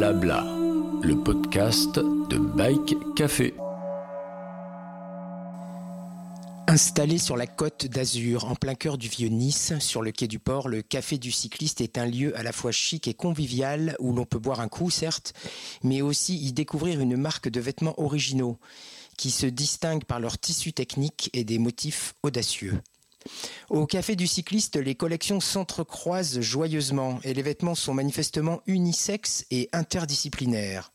Blabla, le podcast de Bike Café. Installé sur la côte d'Azur, en plein cœur du vieux Nice, sur le quai du port, le Café du Cycliste est un lieu à la fois chic et convivial où l'on peut boire un coup, certes, mais aussi y découvrir une marque de vêtements originaux qui se distinguent par leur tissu technique et des motifs audacieux. Au Café du Cycliste, les collections s'entrecroisent joyeusement et les vêtements sont manifestement unisexes et interdisciplinaires.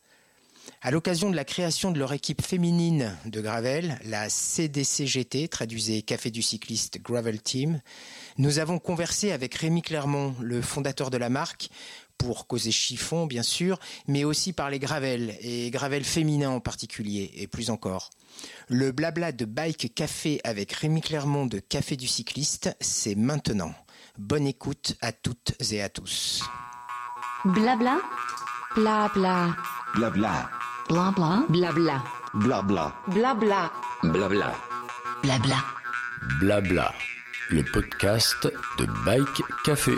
À l'occasion de la création de leur équipe féminine de Gravel, la CDCGT, traduisez Café du Cycliste Gravel Team, nous avons conversé avec Rémi Clermont, le fondateur de la marque, pour causer chiffon bien sûr, mais aussi par les gravels, et gravels féminins en particulier, et plus encore. Le blabla de Bike Café avec Rémi Clermont de Café du Cycliste, c'est maintenant. Bonne écoute à toutes et à tous. Blabla? Blabla. Blabla. Blabla? Blabla. Blabla. Blabla. Blabla. Blabla. Blabla, le podcast de Bike Café.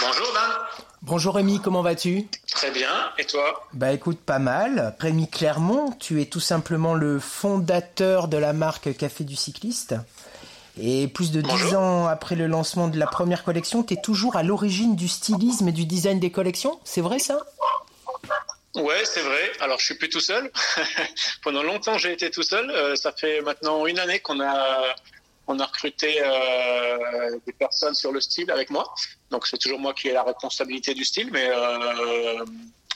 Bonjour Dan, Bonjour Rémi, comment vas-tu? Très bien, et toi? Bah écoute, pas mal. Rémi Clermont, tu es tout simplement le fondateur de la marque Café du Cycliste. Et plus de dix ans après le lancement de la première collection, tu es toujours à l'origine du stylisme et du design des collections? C'est vrai ça? Ouais, c'est vrai. Alors, je suis plus tout seul. Pendant longtemps, j'ai été tout seul. Euh, ça fait maintenant une année qu'on a on a recruté euh, des personnes sur le style avec moi. Donc, c'est toujours moi qui ai la responsabilité du style, mais euh,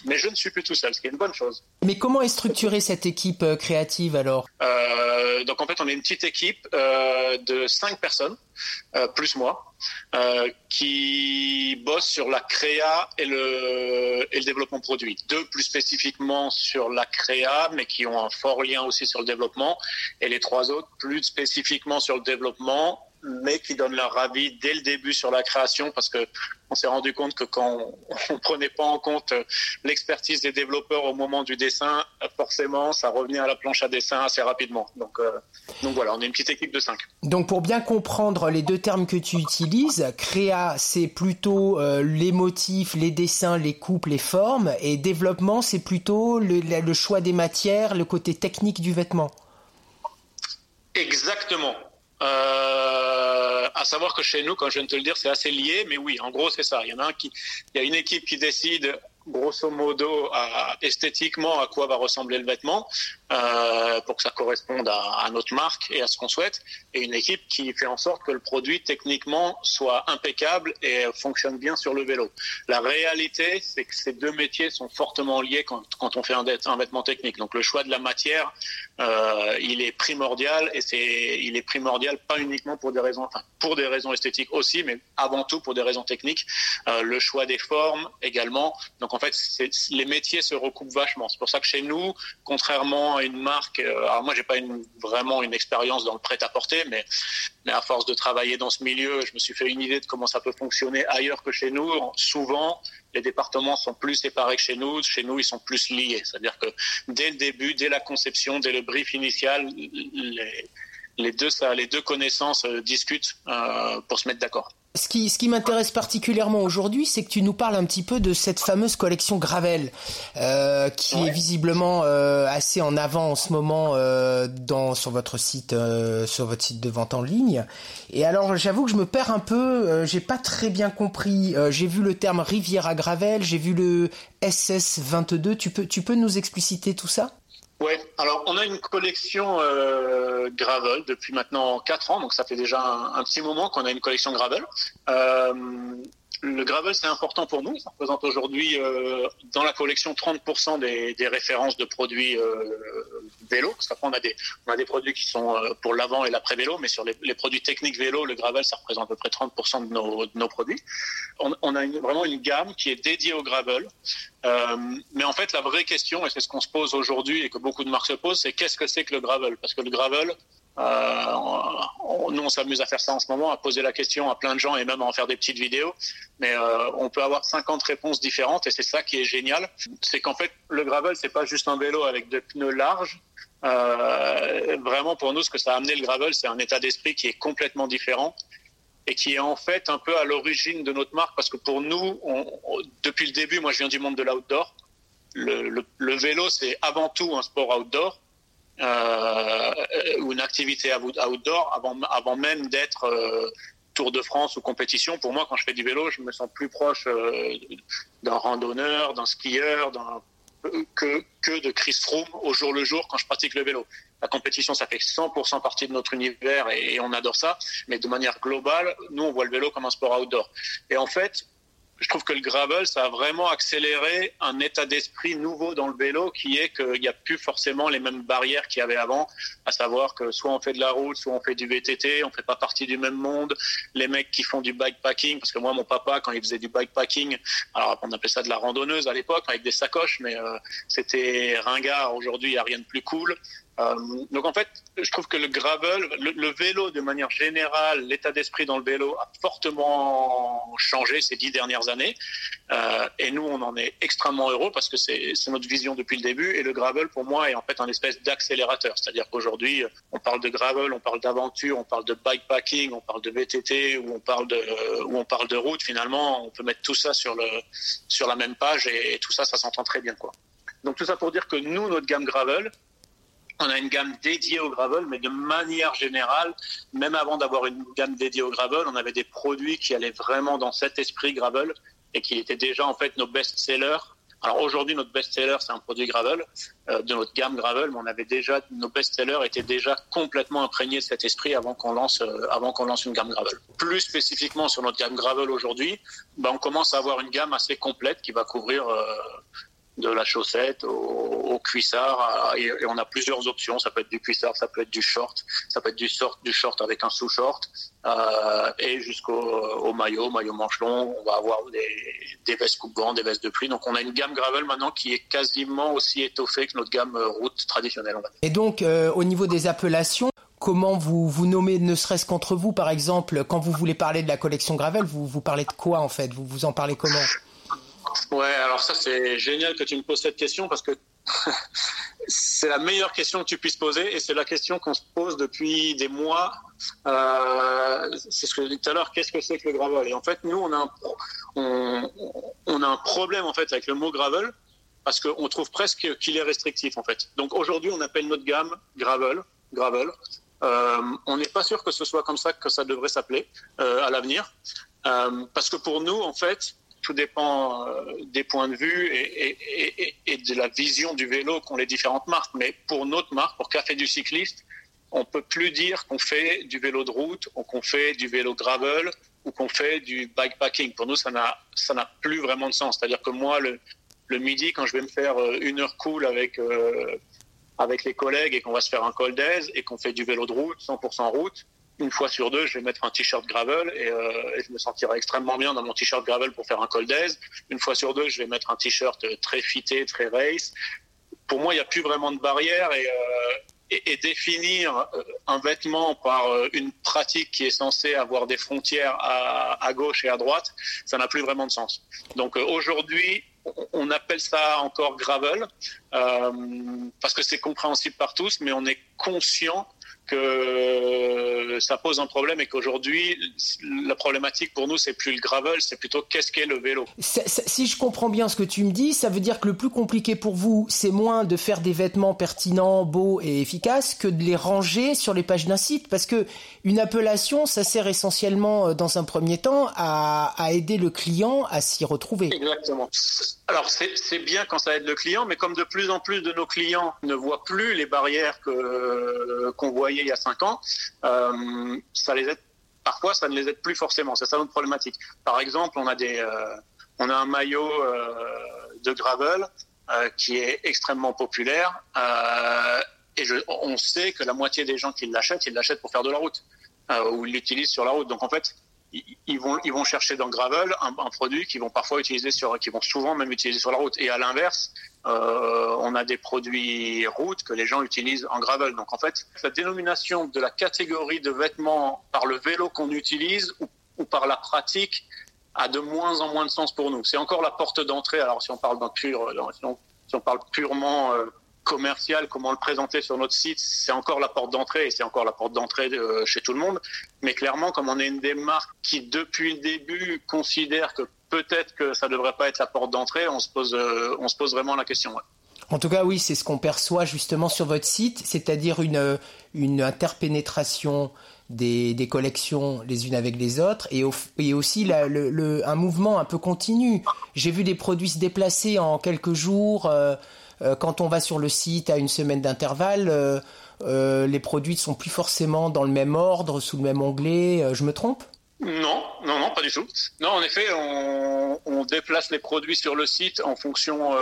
mais je ne suis plus tout seul, ce qui est une bonne chose. Mais comment est structurée cette équipe euh, créative alors? Euh, donc en fait, on est une petite équipe euh, de cinq personnes, euh, plus moi, qui bossent sur la créa et le, et le développement produit. Deux plus spécifiquement sur la créa, mais qui ont un fort lien aussi sur le développement, et les trois autres plus spécifiquement sur le développement mais qui donnent leur avis dès le début sur la création parce que on s'est rendu compte que quand on, on prenait pas en compte euh, l'expertise des développeurs au moment du dessin, euh, forcément, ça revenait à la planche à dessin assez rapidement. Donc, euh, donc voilà, on est une petite équipe de cinq. Donc pour bien comprendre les deux termes que tu utilises, créa c'est plutôt euh, les motifs, les dessins, les coupes, les formes, et développement c'est plutôt le, le choix des matières, le côté technique du vêtement. Exactement. Euh, à savoir que chez nous, quand je viens de te le dire, c'est assez lié, mais oui, en gros, c'est ça. Il y en a un qui, il y a une équipe qui décide grosso modo esthétiquement à quoi va ressembler le vêtement euh, pour que ça corresponde à, notre marque et à ce qu'on souhaite, et une équipe qui fait en sorte que le produit techniquement soit impeccable et fonctionne bien sur le vélo. La réalité, c'est que ces deux métiers sont fortement liés quand, on fait un, vêtement technique. Donc le choix de la matière, euh, il est primordial et c'est il est primordial pas uniquement pour des raisons pour des raisons esthétiques aussi mais avant tout pour des raisons techniques Euh, le choix des formes également donc en fait les métiers se recoupent vachement c'est pour ça que chez nous contrairement une marque euh, alors moi j'ai pas vraiment une expérience dans le prêt à porter mais à force de travailler dans ce milieu je me suis fait une idée de comment ça peut fonctionner ailleurs que chez nous souvent les départements sont plus séparés que chez nous. Chez nous, ils sont plus liés. C'est-à-dire que dès le début, dès la conception, dès le brief initial, les deux connaissances euh, discutent euh, pour se mettre d'accord. Ce qui, ce qui m'intéresse particulièrement aujourd'hui, c'est que tu nous parles un petit peu de cette fameuse collection Gravel, euh, qui Ouais. est visiblement euh, assez en avant en ce moment euh, dans, sur votre site, euh, sur votre site de vente en ligne. Et alors, j'avoue que je me perds un peu. euh, j'ai pas très bien compris. Euh, j'ai vu le terme Riviera Gravel, j'ai vu le SS22. Tu peux, tu peux nous expliciter tout ça? Ouais, alors on a une collection euh, Gravel depuis maintenant 4 ans, donc ça fait déjà un, un petit moment qu'on a une collection Gravel. Euh, le gravel, c'est important pour nous. Ça représente aujourd'hui euh, dans la collection 30% des, références de produits euh, vélo. Parce qu'après, on a des, produits qui sont euh, pour l'avant et l'après-vélo, mais sur les, produits techniques vélo, le gravel, ça représente à peu près 30% de nos, produits. On, a vraiment une gamme qui est dédiée au gravel. Euh, mais en fait, la vraie question, et c'est ce qu'on se pose aujourd'hui et que beaucoup de marques se posent, c'est qu'est-ce que c'est que le gravel? Parce que le gravel, on- nous, on s'amuse à faire ça en ce moment, à poser la question à plein de gens et même à en faire des petites vidéos. Mais euh, on peut avoir 50 réponses différentes et c'est ça qui est génial. C'est qu'en fait, le gravel, c'est pas juste un vélo avec des pneus larges. Euh, vraiment, pour nous, ce que ça a amené le gravel, c'est un état d'esprit qui est complètement différent. et qui est en fait un peu à l'origine de notre marque parce que pour nous, depuis le début, moi je viens du monde de l'outdoor. Le, vélo, c'est avant tout un sport outdoor euh, ou une activité outdoor avant, avant même d'être euh, Tour de France ou compétition. Pour moi, quand je fais du vélo, je me sens plus proche euh, d'un randonneur, d'un skieur, que, que de Chris Froome au jour le jour quand je pratique le vélo. La compétition, ça fait 100% partie de notre univers et, on adore ça. Mais de manière globale, nous, on voit le vélo comme un sport outdoor. Et en fait, je trouve que le gravel, ça a vraiment accéléré un état d'esprit nouveau dans le vélo qui est qu'il n'y a plus forcément les mêmes barrières qu'il y avait avant, à savoir que soit on fait de la route, soit on fait du VTT, on fait pas partie du même monde. Les mecs qui font du bikepacking, parce que moi, mon papa, quand il faisait du bikepacking, alors on appelait ça de la randonneuse à l'époque, avec des sacoches, mais euh, c'était ringard. Aujourd'hui, il n'y a rien de plus cool. Euh, donc en fait, je trouve que le gravel, le, vélo de manière générale, l'état d'esprit dans le vélo a fortement changé ces dix dernières années. Euh, et nous, on en est extrêmement heureux parce que c'est notre vision depuis le début. Et le gravel, pour moi, est en fait un espèce d'accélérateur. C'est-à-dire qu'aujourd'hui, on parle de gravel, on parle d'aventure, on parle de bikepacking, on parle de VTT, ou on parle de, on parle de route. Finalement, on peut mettre tout ça sur, le, sur la même page et, et tout ça, ça s'entend très bien. Quoi. Donc tout ça pour dire que nous, notre gamme gravel, on a une gamme dédiée au gravel, mais de manière générale, même avant d'avoir une gamme dédiée au gravel, on avait des produits qui allaient vraiment dans cet esprit gravel et qui étaient déjà en fait nos best-sellers. Alors aujourd'hui, notre best-seller, c'est un produit gravel euh, de notre gamme gravel, mais on avait déjà nos best-sellers étaient déjà complètement imprégnés de cet esprit avant qu'on lance euh, avant qu'on lance une gamme gravel. Plus spécifiquement sur notre gamme gravel aujourd'hui, ben, on commence à avoir une gamme assez complète qui va couvrir euh, de la chaussette au, cuissard et, on a plusieurs options. Ça peut être du cuissard ça peut être du short ça peut être du short du short avec un sous short euh, et jusqu'au au maillot maillot manche long on va avoir des, des vestes coupe vent des vestes de pluie. Donc on a une gamme gravel maintenant qui est quasiment aussi étoffée que notre gamme route traditionnelle et donc euh, au niveau des appellations comment vous vous nommez, ne serait-ce qu'entre vous, par exemple, quand vous voulez parler de la collection Gravel, vous, vous parlez de quoi en fait? Vous, vous en parlez comment? Ouais, alors ça c'est génial que tu me poses cette question parce que c'est la meilleure question que tu puisses poser et c'est la question qu'on se pose depuis des mois. Euh, c'est ce que je dis tout à l'heure, qu'est-ce que c'est que le gravel? Et en fait, nous, on a un, on, a un problème en fait avec le mot gravel parce qu'on trouve presque qu'il est restrictif en fait. Donc aujourd'hui, on appelle notre gamme gravel, gravel. Euh, on n'est pas sûr que ce soit comme ça que ça devrait s'appeler euh, à l'avenir, parce que pour nous, en fait, tout dépend euh, des points de vue et, de la vision du vélo qu'ont les différentes marques. Mais pour notre marque, pour Café du cycliste, on peut plus dire qu'on fait du vélo de route ou qu'on fait du vélo gravel ou qu'on fait du bikepacking. Pour nous, ça n'a plus vraiment de sens. C'est-à-dire que moi, le, le, midi, quand je vais me faire euh, une heure cool avec euh, avec les collègues et qu'on va se faire un col d'aise et qu'on fait du vélo de route, 100% route, une fois sur deux, je vais mettre un t-shirt gravel euh, et, je me sentirai extrêmement bien dans mon t-shirt gravel pour faire un col d'aise. Une fois sur deux, je vais mettre un t-shirt très fité, très race. Pour moi, il n'y a plus vraiment de barrière et, euh, et, définir euh, un vêtement par une pratique qui est censée avoir des frontières à, à gauche et à droite, ça n'a plus vraiment de sens. Donc aujourd'hui, on appelle ça encore gravel euh, parce que c'est compréhensible par tous, mais on est conscient que ça pose un problème et qu'aujourd'hui, la problématique pour nous, c'est plus le gravel, c'est plutôt qu'est-ce qu'est le vélo. Si je comprends bien ce que tu me dis, ça veut dire que le plus compliqué pour vous, c'est moins de faire des vêtements pertinents, beaux et efficaces que de les ranger sur les pages d'un site, parce que une appellation, ça sert essentiellement, euh, dans un premier temps, à, à aider le client à s'y retrouver. Exactement. Alors c'est bien quand ça aide le client, mais comme de plus en plus de nos clients ne voient plus les barrières qu'on voyait il y a cinq ans, euh, ça les aide. Parfois, ça ne les aide plus forcément. C'est ça notre problématique. Par exemple, on a des, euh, on a un maillot euh, de gravel euh, qui est extrêmement populaire et je, on sait que la moitié des gens qui l'achètent, ils l'achètent pour faire de la route ou ils l'utilisent sur la route. Donc en fait, ils vont, ils vont chercher dans Gravel un, un, produit qu'ils vont parfois utiliser sur, qui vont souvent même utiliser sur la route. Et à l'inverse, euh, on a des produits route que les gens utilisent en Gravel. Donc en fait, la dénomination de la catégorie de vêtements par le vélo qu'on utilise ou, par la pratique a de moins en moins de sens pour nous. C'est encore la porte d'entrée. Alors si on parle pur, si on, si on, parle purement euh, commercial, comment le présenter sur notre site, c'est encore la porte d'entrée et c'est encore la porte d'entrée euh, chez tout le monde. Mais clairement, comme on est une des marques qui, depuis le début, considère que peut-être que ça devrait pas être la porte d'entrée, on se pose, euh, on se pose vraiment la question. En tout cas, oui, c'est ce qu'on perçoit justement sur votre site, c'est-à-dire une, une interpénétration des, des, collections les unes avec les autres et, et aussi un mouvement un peu continu. J'ai vu des produits se déplacer en quelques jours. Euh, euh, quand on va sur le site à une semaine d'intervalle, euh, euh, les produits ne sont plus forcément dans le même ordre, sous le même onglet. je me trompe? Non, non, non, pas du tout. Non, en effet, on, déplace les produits sur le site en fonction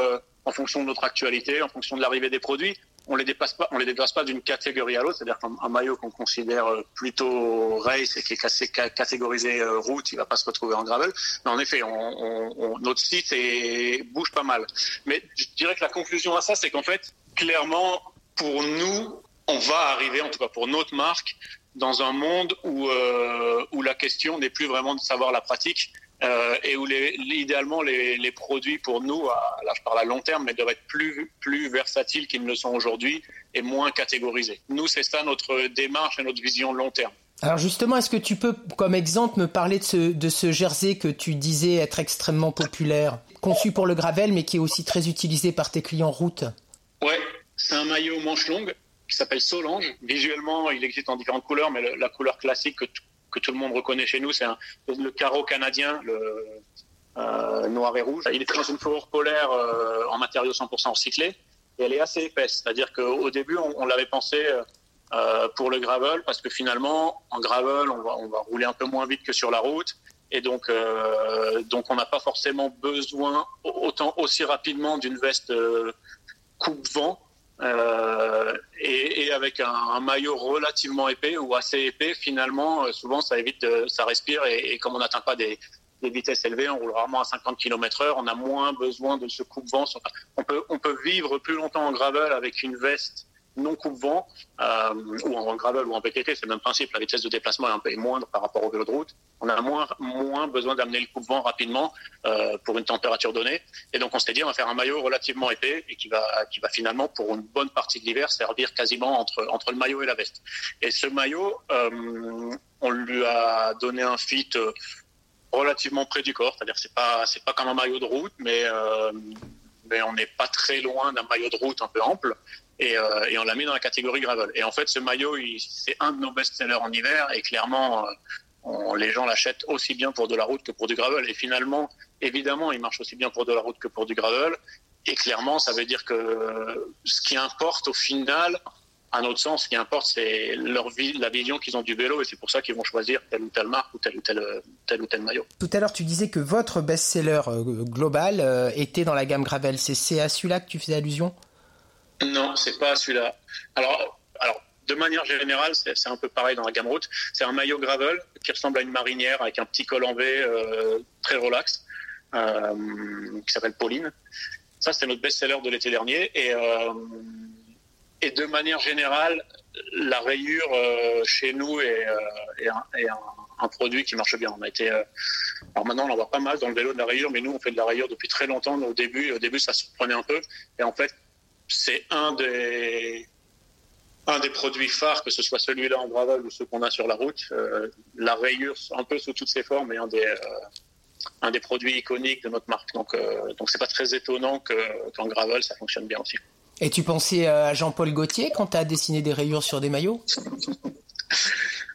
de notre actualité, en fonction de l'arrivée des produits on les déplace pas, on les déplace pas d'une catégorie à l'autre. C'est-à-dire qu'un maillot qu'on considère euh, plutôt race et qui est catégorisé euh, route, il va pas se retrouver en gravel. Mais en effet, on, notre site est, bouge pas mal. Mais je dirais que la conclusion à ça, c'est qu'en fait, clairement, pour nous, on va arriver, en tout cas pour notre marque, dans un monde où, euh, où la question n'est plus vraiment de savoir la pratique, euh, et où les, idéalement les, les, produits pour nous, là je parle à long terme, mais doivent être plus, plus versatiles qu'ils ne le sont aujourd'hui et moins catégorisés. Nous, c'est ça notre démarche et notre vision long terme. Alors justement, est-ce que tu peux, comme exemple, me parler de ce, de ce jersey que tu disais être extrêmement populaire, conçu pour le gravel, mais qui est aussi très utilisé par tes clients route? Ouais, c'est un maillot manche longue qui s'appelle Solange. Visuellement, il existe en différentes couleurs, mais la couleur classique que que tout le monde reconnaît chez nous, c'est le carreau canadien, le euh, noir et rouge. Il est dans une fourrure polaire euh, en matériaux 100% recyclés et elle est assez épaisse. C'est-à-dire qu'au début, on, l'avait pensé euh, pour le gravel parce que finalement, en gravel, on va, on va rouler un peu moins vite que sur la route. Et donc, donc on n'a pas forcément besoin autant aussi rapidement d'une veste coupe-vent euh, et, avec un, maillot relativement épais ou assez épais, finalement, euh, souvent ça évite, de, ça respire et, et comme on n'atteint pas des, des, vitesses élevées, on roule rarement à 50 km/h, on a moins besoin de ce coupe-vent. On peut, on peut vivre plus longtemps en gravel avec une veste non coupe-vent, euh, ou en gravel ou en PTT, c'est le même principe, la vitesse de déplacement est un peu moindre par rapport au vélo de route. On a moins, besoin d'amener le coupe-vent rapidement euh, pour une température donnée. Et donc on s'est dit, on va faire un maillot relativement épais et qui va, finalement, pour une bonne partie de l'hiver, servir quasiment entre, le maillot et la veste. Et ce maillot, euh, on lui a donné un fit relativement près du corps, c'est-à-dire c'est pas, pas comme un maillot de route, mais on n'est pas très loin d'un maillot de route un peu ample et, euh, et on l'a mis dans la catégorie gravel. Et en fait, ce maillot, c'est un de nos best-sellers en hiver et clairement, euh, les gens l'achètent aussi bien pour de la route que pour du gravel. Et finalement, évidemment, il marche aussi bien pour de la route que pour du gravel. Et clairement, ça veut dire que ce qui importe au final, à notre sens, ce qui importe, c'est leur la vision qu'ils ont du vélo, et c'est pour ça qu'ils vont choisir telle ou telle marque ou tel ou tel, tel ou tel maillot. Tout à l'heure, tu disais que votre best-seller euh, global était dans la gamme gravel. C'est à celui-là que tu faisais allusion? Non, c'est pas celui-là. Alors, alors, de manière générale, c'est un peu pareil dans la gamme route. C'est un maillot gravel qui ressemble à une marinière avec un petit col en V euh, très relax, euh, qui s'appelle Pauline. Ça, c'était notre best-seller de l'été dernier. Et, euh, et de manière générale, la rayure chez nous est, un, un, produit qui marche bien. On a été, alors maintenant, on en voit pas mal dans le vélo de la rayure, mais nous, on fait de la rayure depuis très longtemps. Au début, au début, ça se prenait un peu. Et en fait, c'est un des, un des produits phares, que ce soit celui-là en gravel ou ceux qu'on a sur la route. Euh, la rayure, un peu sous toutes ses formes, est un des, euh, un des produits iconiques de notre marque. Donc, euh, donc c'est pas très étonnant que, qu'en gravel, ça fonctionne bien aussi. Et tu pensais à Jean-Paul Gaultier quand tu as dessiné des rayures sur des maillots?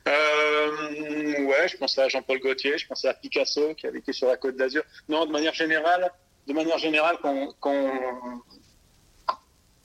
Euh, Ouais, je pensais à Jean-Paul Gaultier, je pensais à Picasso qui a vécu sur la Côte d'Azur. Non, de manière générale, de manière générale, quand, quand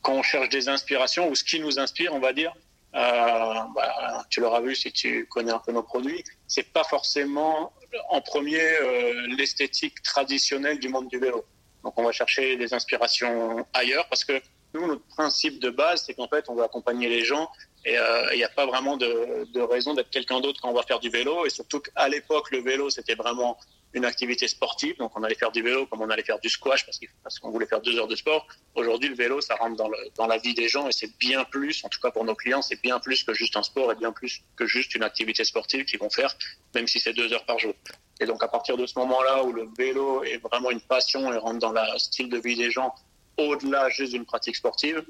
quand on cherche des inspirations ou ce qui nous inspire, on va dire, euh, bah, tu l'auras vu si tu connais un peu nos produits, c'est pas forcément en premier euh, l'esthétique traditionnelle du monde du vélo. Donc on va chercher des inspirations ailleurs parce que nous, notre principe de base, c'est qu'en fait, on veut accompagner les gens et il euh, n'y a pas vraiment de, de raison d'être quelqu'un d'autre quand on va faire du vélo. Et surtout qu'à l'époque, le vélo, c'était vraiment une activité sportive. Donc, on allait faire du vélo comme on allait faire du squash parce, qu'on voulait faire deux heures de sport. Aujourd'hui, le vélo, ça rentre dans la vie des gens et c'est bien plus, en tout cas pour nos clients, c'est bien plus que juste un sport et bien plus que juste une activité sportive qu'ils vont faire, même si c'est deux heures par jour. Et donc, à partir de ce moment-là où le vélo est vraiment une passion et rentre dans le style de vie des gens au-delà juste d'une pratique sportive,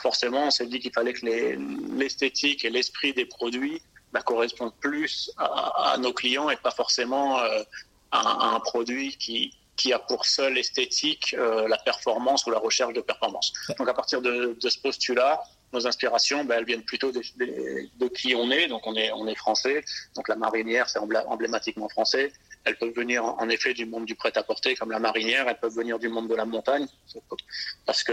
forcément, on s'est dit qu'il fallait que l'esthétique et l'esprit des produits bah, correspondent plus à, nos clients et pas forcément euh, à, un produit qui, qui a pour seule esthétique euh, la performance ou la recherche de performance. Donc à partir de, de ce postulat, nos inspirations, ben, elles viennent plutôt de, de, qui on est. Donc on est, on est français. Donc la marinière, c'est emblématiquement français. Elles peuvent venir en effet du monde du prêt-à-porter, comme la marinière. Elles peuvent venir du monde de la montagne, parce que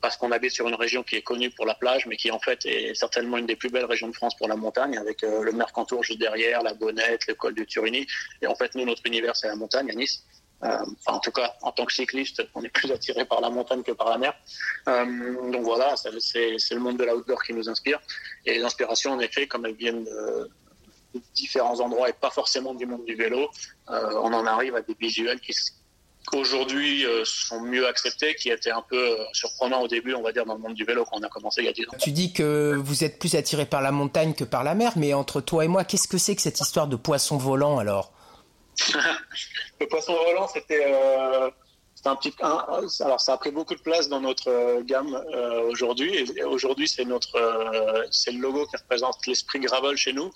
parce qu'on habite sur une région qui est connue pour la plage, mais qui en fait est certainement une des plus belles régions de France pour la montagne, avec euh, le Mercantour juste derrière, la Bonnette, le col du Turini. Et en fait, nous, notre univers, c'est la montagne à Nice. Euh, en tout cas, en tant que cycliste, on est plus attiré par la montagne que par la mer. Euh, donc voilà, c'est le monde de l'outdoor qui nous inspire. Et les inspirations, en effet, comme elles viennent de, différents endroits et pas forcément du monde du vélo, euh, on en arrive à des visuels qui aujourd'hui sont mieux acceptés, qui étaient un peu surprenants au début, on va dire, dans le monde du vélo quand on a commencé il y a 10 ans. Tu dis que vous êtes plus attiré par la montagne que par la mer, mais entre toi et moi, qu'est-ce que c'est que cette histoire de poisson volant alors? Le poisson volant, c'était euh, un petit. alors, ça a pris beaucoup de place dans notre euh, gamme euh, aujourd'hui. Et aujourd'hui, c'est notre, c'est le logo qui représente l'esprit gravel chez nous.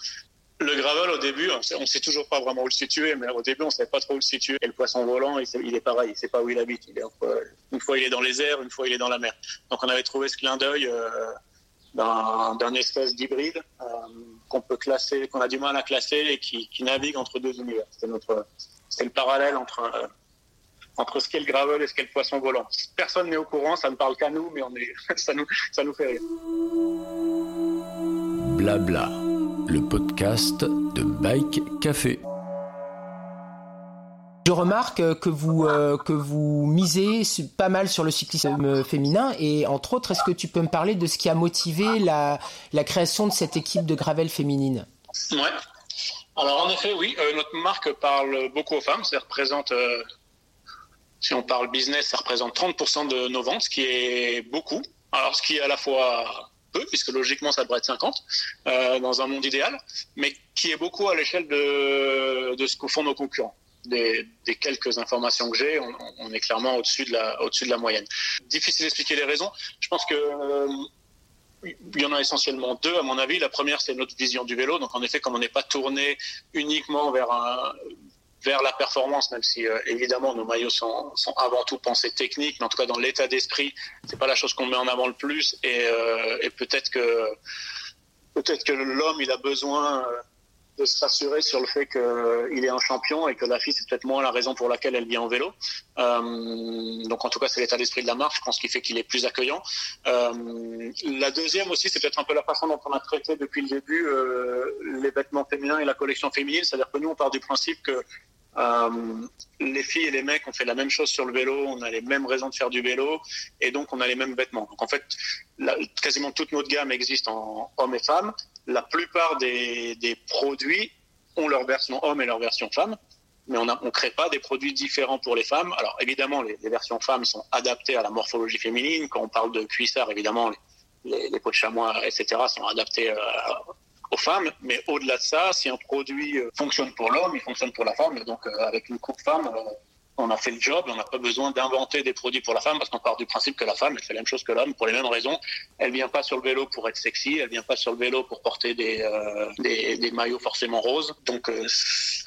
Le gravel, au début, on sait toujours pas vraiment où le situer, mais au début, on savait pas trop où le situer. Et le poisson volant, il, est pareil, il sait pas où il habite. Est une fois, il est dans les airs, une fois, il est dans la mer. Donc, on avait trouvé ce clin d'œil d'un espèce d'hybride euh, qu'on peut classer, qu'on a du mal à classer et qui, navigue entre deux univers. C'est notre, c'est le parallèle entre euh, entre ce qu'est le gravel et ce qu'est le poisson volant. Personne n'est au courant, ça ne parle qu'à nous, mais ça nous, ça nous fait rire. Blabla, le podcast de Bike Café. Je remarque que vous euh, que vous misez pas mal sur le cyclisme féminin et entre autres, est-ce que tu peux me parler de ce qui a motivé la, la création de cette équipe de gravel féminine? Ouais. Alors en effet, oui, euh, notre marque parle beaucoup aux femmes. Ça représente, euh, si on parle business, ça représente 30% de nos ventes, ce qui est beaucoup. Alors ce qui est à la fois peu, puisque logiquement ça devrait être 50 dans un monde idéal, mais qui est beaucoup à l'échelle de, ce que font nos concurrents des, quelques informations que j'ai, on, est clairement au-dessus de, la, au-dessus de la moyenne. Difficile d'expliquer les raisons. Je pense que euh, il y en a essentiellement deux, à mon avis. La première, c'est notre vision du vélo. Donc, en effet, comme on n'est pas tourné uniquement vers un, vers la performance, même si euh, évidemment nos maillots sont, sont, avant tout pensés techniques, mais en tout cas dans l'état d'esprit, c'est pas la chose qu'on met en avant le plus. Et, euh, et peut-être que peut-être que l'homme il a besoin de se rassurer sur le fait qu'il euh, est un champion et que la fille, c'est peut-être moins la raison pour laquelle elle vient en vélo. Euh, donc en tout cas, c'est l'état d'esprit de la marque, je pense, qui fait qu'il est plus accueillant. Euh, la deuxième aussi, c'est peut-être un peu la façon dont on a traité depuis le début les vêtements féminins et la collection féminine. C'est-à-dire que nous, on part du principe que les filles et les mecs ont fait la même chose sur le vélo, on a les mêmes raisons de faire du vélo et donc on a les mêmes vêtements. Donc en fait, quasiment toute notre gamme existe en hommes et femmes. La plupart des, produits ont leur version homme et leur version femme, mais on ne crée pas des produits différents pour les femmes. Alors évidemment, les, versions femmes sont adaptées à la morphologie féminine. Quand on parle de cuissard, évidemment, les, les, peaux de chamois, etc., sont adaptés euh, aux femmes. Mais au-delà de ça, si un produit euh, fonctionne pour l'homme, il fonctionne pour la femme. Et donc, euh, avec une coupe femme, on a fait le job on n'a pas besoin d'inventer des produits pour la femme parce qu'on part du principe que la femme, elle fait la même chose que l'homme pour les mêmes raisons. Elle vient pas sur le vélo pour être sexy, elle vient pas sur le vélo pour porter des, des, maillots forcément roses. Donc,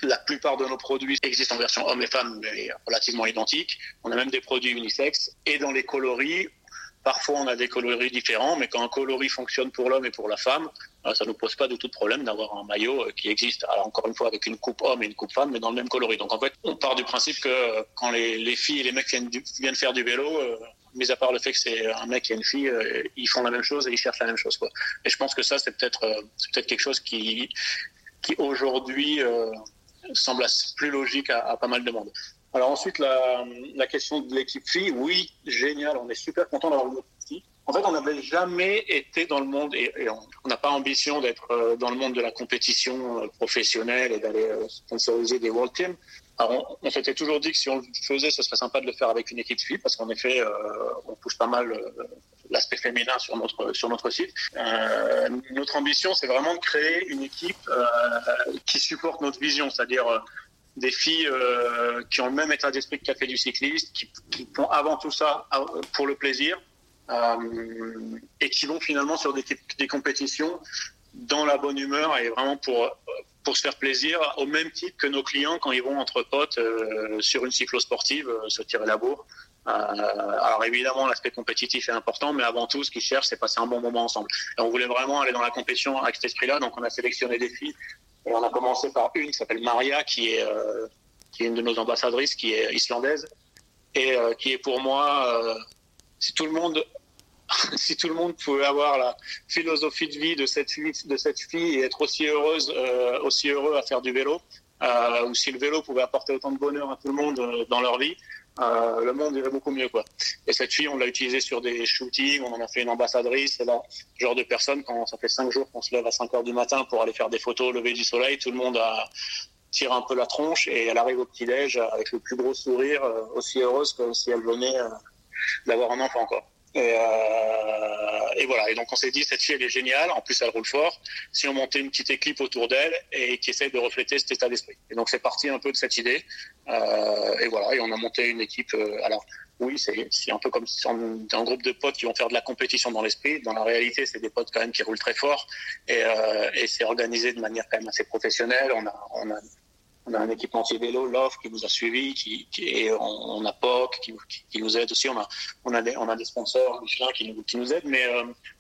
la plupart de nos produits existent en version homme et femme, mais relativement identiques. On a même des produits unisexes. Et dans les coloris, Parfois, on a des coloris différents, mais quand un coloris fonctionne pour l'homme et pour la femme, euh, ça ne nous pose pas du tout de problème d'avoir un maillot euh, qui existe. Alors, encore une fois, avec une coupe homme et une coupe femme, mais dans le même coloris. Donc, en fait, on part du principe que euh, quand les, filles et les mecs viennent, faire du vélo, mis à part le fait que c'est un mec et une fille, ils font la même chose et ils cherchent la même chose. Et je pense que ça, c'est peut-être peut quelque chose qui, qui aujourd'hui semble plus logique à, pas mal de monde. Alors ensuite, la, question de l'équipe fille, oui, génial, on est super content d'avoir une équipe En fait, on n'avait jamais été dans le monde, et, on n'a pas ambition d'être euh, dans le monde de la compétition euh, professionnelle et d'aller euh, sponsoriser des World Teams. Alors, on, s'était toujours dit que si on le faisait, ce serait sympa de le faire avec une équipe fille, parce qu'en effet, on pousse pas mal l'aspect féminin sur notre sur notre site. Notre ambition, c'est vraiment de créer une équipe qui supporte notre vision, c'est-à-dire des filles euh, qui ont le même état d'esprit que Café du cycliste, qui, font avant tout ça pour le plaisir, euh, et qui vont finalement sur des, compétitions dans la bonne humeur et vraiment pour se faire plaisir, au même titre que nos clients quand ils vont entre potes euh, sur une cyclosportive euh, se tirer la bourre. Euh, alors évidemment, l'aspect compétitif est important, mais avant tout, ce qu'ils cherchent, c'est passer un bon moment ensemble. Et on voulait vraiment aller dans la compétition avec cet esprit-là, donc on a sélectionné des filles. Et on a commencé par une qui s'appelle Maria, qui est, euh, qui est une de nos ambassadrices, qui est islandaise, et euh, qui est pour moi, si tout le monde si tout le monde pouvait avoir la philosophie de vie de cette fille, de cette fille et être aussi heureuse, aussi heureux à faire du vélo, ou si le vélo pouvait apporter autant de bonheur à tout le monde dans leur vie, euh, le monde irait beaucoup mieux, quoi. Et cette fille, on l'a utilisée sur des shootings, on en a fait une ambassadrice, c'est là, genre de personne, quand ça fait cinq jours qu'on se lève à 5 heures du matin pour aller faire des photos au lever du soleil, tout le monde a tire un peu la tronche et elle arrive au petit-déj avec le plus gros sourire, euh, aussi heureuse que si elle venait euh, d'avoir un enfant, quoi. Et, euh, et, voilà. Et donc on s'est dit cette fille elle est géniale. En plus elle roule fort. Si on montait une petite équipe autour d'elle et qui essaie de refléter cet état d'esprit. Et donc c'est parti un peu de cette idée. Euh, et voilà. Et on a monté une équipe. Euh, alors oui, c'est un peu comme si on un groupe de potes qui vont faire de la compétition dans l'esprit. Dans la réalité, c'est des potes quand même qui roulent très fort et, euh, c'est organisé de manière quand même assez professionnelle. On a, on a on un équipementier vélo, Love, qui nous a suivis, qui, qui et on, a POC, qui, nous aide aussi. On a, des, sponsors, Michelin, qui nous, qui nous aident. Mais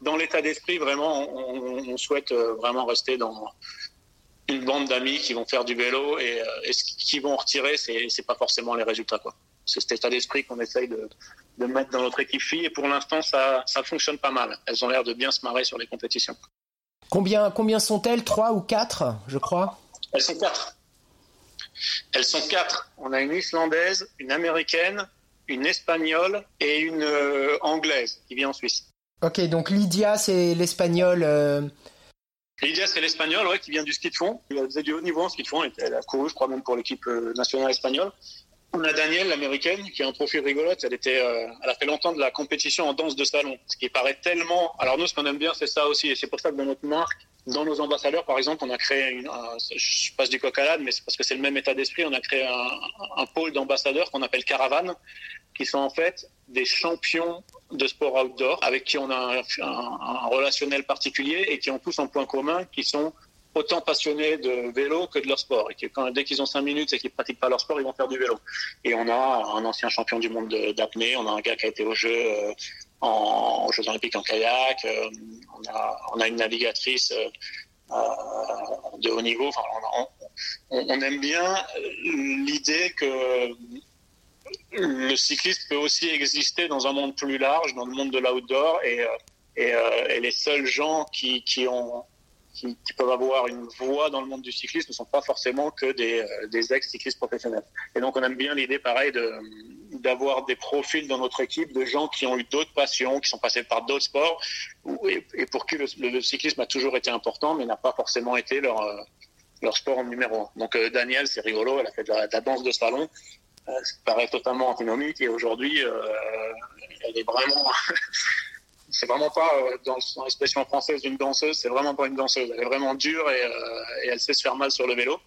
dans l'état d'esprit, vraiment, on, souhaite vraiment rester dans une bande d'amis qui vont faire du vélo et, euh, et ce qu'ils vont retirer, c'est, c'est pas forcément les résultats. Quoi. C'est cet état d'esprit qu'on essaye de, de mettre dans notre équipe fille. Et pour l'instant, ça, ça fonctionne pas mal. Elles ont l'air de bien se marrer sur les compétitions. Combien, combien sont-elles? Trois ou quatre, je crois? Elles sont quatre. Elles sont quatre. On a une islandaise, une américaine, une espagnole et une euh, anglaise qui vit en Suisse. Ok, donc Lydia, c'est l'espagnol. Euh... Lydia, c'est l'espagnol, ouais, qui vient du ski de fond. Elle faisait du haut niveau en ski de fond. Elle a couru, je crois, même pour l'équipe euh, nationale espagnole. On a Danielle, l'américaine, qui a un profil rigolote. Elle était, euh, elle a fait longtemps de la compétition en danse de salon, ce qui paraît tellement. Alors nous, ce qu'on aime bien, c'est ça aussi, et c'est pour ça que dans notre marque, dans nos ambassadeurs, par exemple, on a créé, je passe du coq à l'âne, mais c'est parce que c'est le même état d'esprit. On a créé un, pôle d'ambassadeurs qu'on appelle Caravane, qui sont en fait des champions de sport outdoor, avec qui on a un, relationnel particulier et qui ont tous un point commun, qui sont autant passionnés de vélo que de leur sport. Et quand, dès qu'ils ont cinq minutes et qu'ils pratiquent pas leur sport, ils vont faire du vélo. Et on a un ancien champion du monde d'apnée, on a un gars qui a été au jeu euh, en, Jeux Olympiques en kayak, euh, on, a, une navigatrice euh, de haut niveau. On, aime bien l'idée que le cyclisme peut aussi exister dans un monde plus large, dans le monde de l'outdoor, et, les seuls gens qui, peuvent avoir une voix dans le monde du cyclisme ne sont pas forcément que des, euh, des ex-cyclistes professionnels. Et donc on aime bien l'idée, pareil, de, d'avoir des profils dans notre équipe de gens qui ont eu d'autres passions, qui sont passés par d'autres sports, et, pour qui le, cyclisme a toujours été important, mais n'a pas forcément été leur, euh, leur sport en numéro un. Donc euh, Daniel, c'est rigolo, elle a fait de la, danse de salon, euh, ça paraît totalement antinomique, et aujourd'hui, euh, elle est vraiment... c'est vraiment pas euh, dans, l'expression française d'une danseuse, c'est vraiment pas une danseuse. Elle est vraiment dure et, elle sait se faire mal sur le vélo.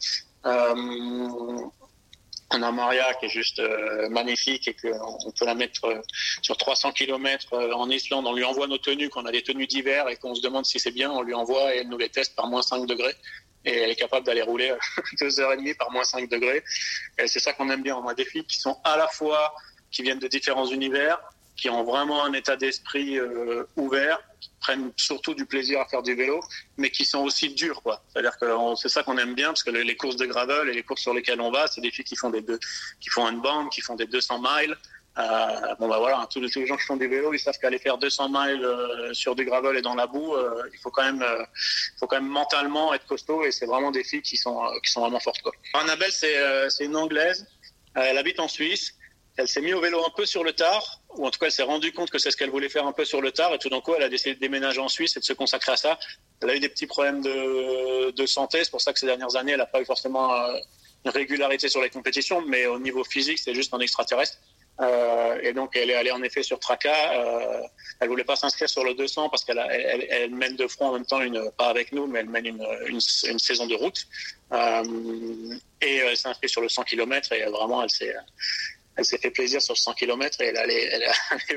Euh, on a Maria qui est juste euh, magnifique et qu'on peut la mettre euh, sur 300 km en Islande. On lui envoie nos tenues, qu'on a des tenues d'hiver et qu'on se demande si c'est bien. On lui envoie et elle nous les teste par moins 5 degrés. Et elle est capable d'aller rouler deux heures et demie par moins 5 degrés. C'est ça qu'on aime bien. On a des filles qui sont à la fois qui viennent de différents univers, qui ont vraiment un état d'esprit euh, ouvert, qui prennent surtout du plaisir à faire du vélo, mais qui sont aussi durs, quoi. C'est-à-dire que c'est ça qu'on aime bien, parce que les, courses de gravel et les courses sur lesquelles on va, c'est des filles qui font des deux, qui font une bande, qui font des 200 miles. Euh, bon bah voilà, tous les, tous les gens qui font du vélo, ils savent qu'aller faire 200 miles euh, sur du gravel et dans la boue, euh, il faut quand même, il faut quand même mentalement être costaud, et c'est vraiment des filles qui sont, qui sont vraiment fortes, quoi. Annabelle, c'est, c'est une anglaise. elle habite en Suisse elle s'est mise au vélo un peu sur le tard, ou en tout cas elle s'est rendue compte que c'est ce qu'elle voulait faire un peu sur le tard, et tout d'un coup elle a décidé de déménager en Suisse et de se consacrer à ça. Elle a eu des petits problèmes de, santé, c'est pour ça que ces dernières années elle n'a pas eu forcément une régularité sur les compétitions, mais au niveau physique c'est juste un extraterrestre. Euh, et donc elle est allée en effet sur Traca. Euh, elle voulait pas s'inscrire sur le 200 parce qu'elle elle, mène de front en même temps pas avec nous, mais elle mène une, une, une saison de route. Euh, et elle s'est inscrite sur le 100 km et vraiment elle s'est elle s'est fait plaisir sur 100 km et elle allait,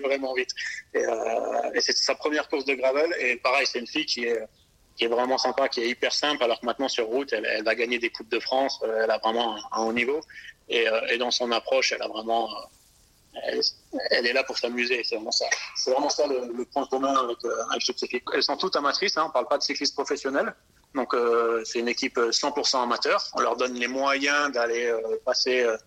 vraiment vite. Et, euh, c'est sa première course de gravel. Et pareil, c'est une fille qui est, vraiment sympa, qui est hyper simple, alors que maintenant sur route, elle, va gagner des Coupes de France. euh, Elle a vraiment un, haut niveau. Et, euh, et dans son approche, elle a vraiment. euh, Elle, est là pour s'amuser, c'est vraiment ça. C'est vraiment ça le, point commun avec, euh, avec ce cycliste. Elles sont toutes amatrices, hein, on parle pas de cyclistes professionnels. Donc euh, c'est une équipe 100% amateur. On leur donne les moyens d'aller euh, passer euh,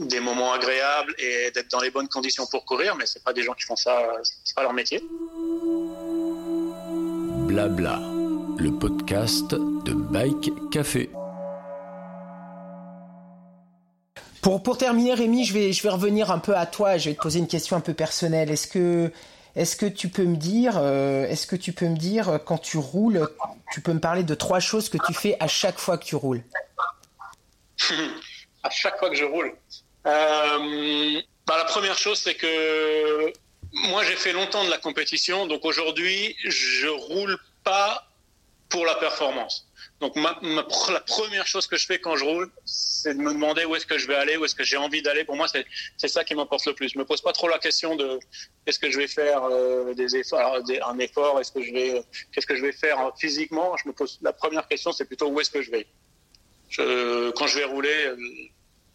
des moments agréables et d'être dans les bonnes conditions pour courir, mais c'est pas des gens qui font ça, euh, c'est pas leur métier. Blabla, le podcast de Bike Café. Pour, pour terminer, Rémi, je vais, je vais revenir un peu à toi. Je vais te poser une question un peu personnelle. Est-ce que, est-ce que tu peux me dire, euh, est-ce que tu peux me dire euh, quand tu roules, tu peux me parler de trois choses que tu fais à chaque fois que tu roules? À chaque fois que je roule. Euh, bah, la première chose, c'est que moi, j'ai fait longtemps de la compétition, donc aujourd'hui, je roule pas pour la performance. Donc la première chose que je fais quand je roule, c'est de me demander où est-ce que je vais aller, où est-ce que j'ai envie d'aller. Pour moi, c'est ça qui m'importe le plus. Je me pose pas trop la question de est-ce que je vais faire euh, un effort, est-ce que je vais, qu'est-ce que je vais faire euh, physiquement? Je me pose la première question, c'est plutôt où est-ce que je vais? Quand je vais rouler,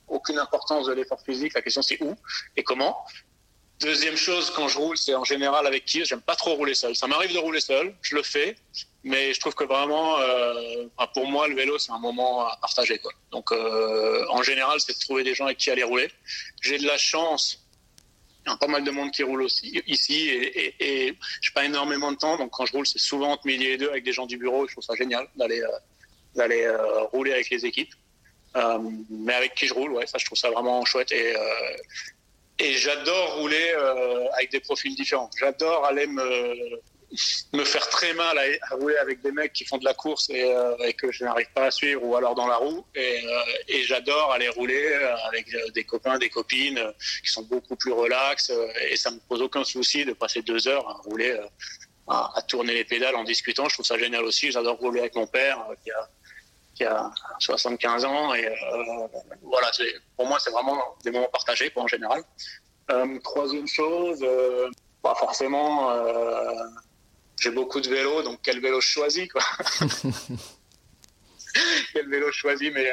aucune importance de l'effort physique. La question c'est où et comment. Deuxième chose, quand je roule, c'est en général avec qui. J'aime pas trop rouler seul. Ça m'arrive de rouler seul, je le fais, mais je trouve que vraiment, euh, pour moi, le vélo c'est un moment à partager. Donc, euh, en général, c'est de trouver des gens avec qui aller rouler. J'ai de la chance. Il y a pas mal de monde qui roule aussi ici et, et, et j'ai pas énormément de temps. Donc, quand je roule, c'est souvent entre midi et deux avec des gens du bureau. Je trouve ça génial d'aller euh, euh, rouler avec les équipes. Euh, mais avec qui je roule, ouais, ça je trouve ça vraiment chouette et euh, j'adore rouler euh, avec des profils différents. J'adore aller me faire très mal à, rouler avec des mecs qui font de la course et, que je n'arrive pas à suivre ou alors dans la roue. Et, j'adore aller rouler avec des copains, des copines qui sont beaucoup plus relax et ça me pose aucun souci de passer deux heures à rouler, à, à tourner les pédales en discutant. Je trouve ça génial aussi. J'adore rouler avec mon père qui a qui a 75 ans et euh, voilà pour moi c'est vraiment des moments partagés quoi, en général euh, troisième chose euh, pas forcément euh, j'ai beaucoup de vélos donc quel vélo je choisis quoi quel vélo je choisis mais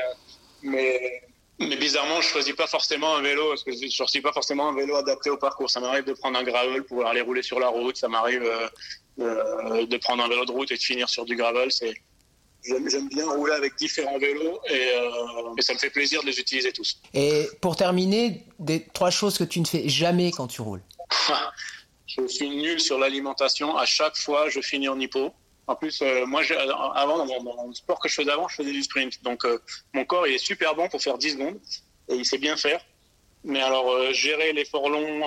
mais mais bizarrement, je choisis pas forcément un vélo parce que je choisis pas forcément un vélo adapté au parcours. Ça m'arrive de prendre un gravel pour aller rouler sur la route. Ça m'arrive de prendre un vélo de route et de finir sur du gravel. C'est J'aime bien rouler avec différents vélos et, euh, et ça me fait plaisir de les utiliser tous. Et pour terminer, des trois choses que tu ne fais jamais quand tu roules. je suis nul sur l'alimentation. À chaque fois, je finis en hypo. En plus, euh, moi, avant, dans mon sport que je faisais avant, je faisais du sprint. Donc, euh, mon corps, il est super bon pour faire 10 secondes et il sait bien faire. Mais alors, gérer l'effort long,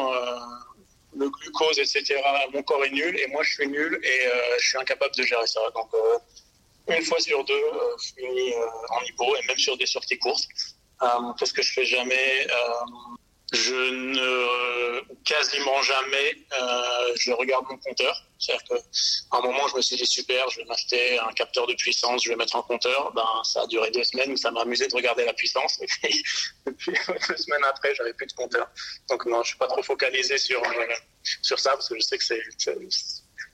le glucose, etc., mon corps est nul et moi, je suis nul et je suis incapable de gérer ça. Donc, une fois sur deux, euh, je finis euh, en hypo et même sur des sorties courtes. Euh, Qu'est-ce que je fais jamais Euh, Je ne quasiment jamais euh, je regarde mon compteur. C'est-à-dire qu'à un moment, je me suis dit super, je vais m'acheter un capteur de puissance, je vais mettre un compteur. Ben, ça a duré deux semaines où ça m'a amusé de regarder la puissance. Et puis, deux semaines après, j'avais plus de compteur. Donc non, je suis pas trop focalisé sur euh, sur ça parce que je sais que c'est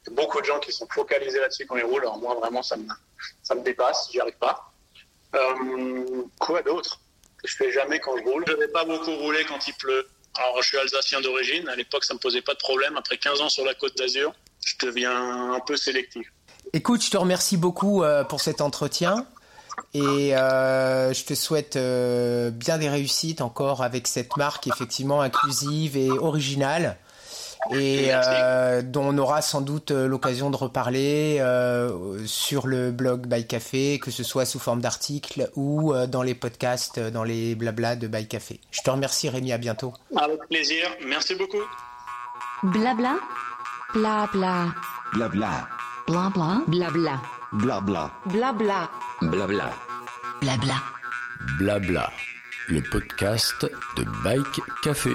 beaucoup de gens qui sont focalisés là-dessus quand ils roulent. Alors moi, vraiment, ça me ça me dépasse. J'y arrive pas. Euh, quoi d'autre? Que je fais jamais quand je roule. Je vais pas beaucoup rouler quand il pleut. Alors, je suis alsacien d'origine. À l'époque, ça me posait pas de problème. Après 15 ans sur la côte d'Azur, je deviens un peu sélectif. Écoute, je te remercie beaucoup euh, pour cet entretien et euh, je te souhaite euh, bien des réussites encore avec cette marque effectivement inclusive et originale et euh, dont on aura sans doute euh, l'occasion de reparler euh, sur le blog By Café, que ce soit sous forme d'article ou euh, dans les podcasts, euh, dans les blabla de By Café. Je te remercie Rémi, à bientôt. Avec plaisir. Merci beaucoup. Blabla. Blabla. Blabla. Blabla. Blabla. Blabla. Blabla. Blabla. Blabla. Blabla, le podcast de Bike Café.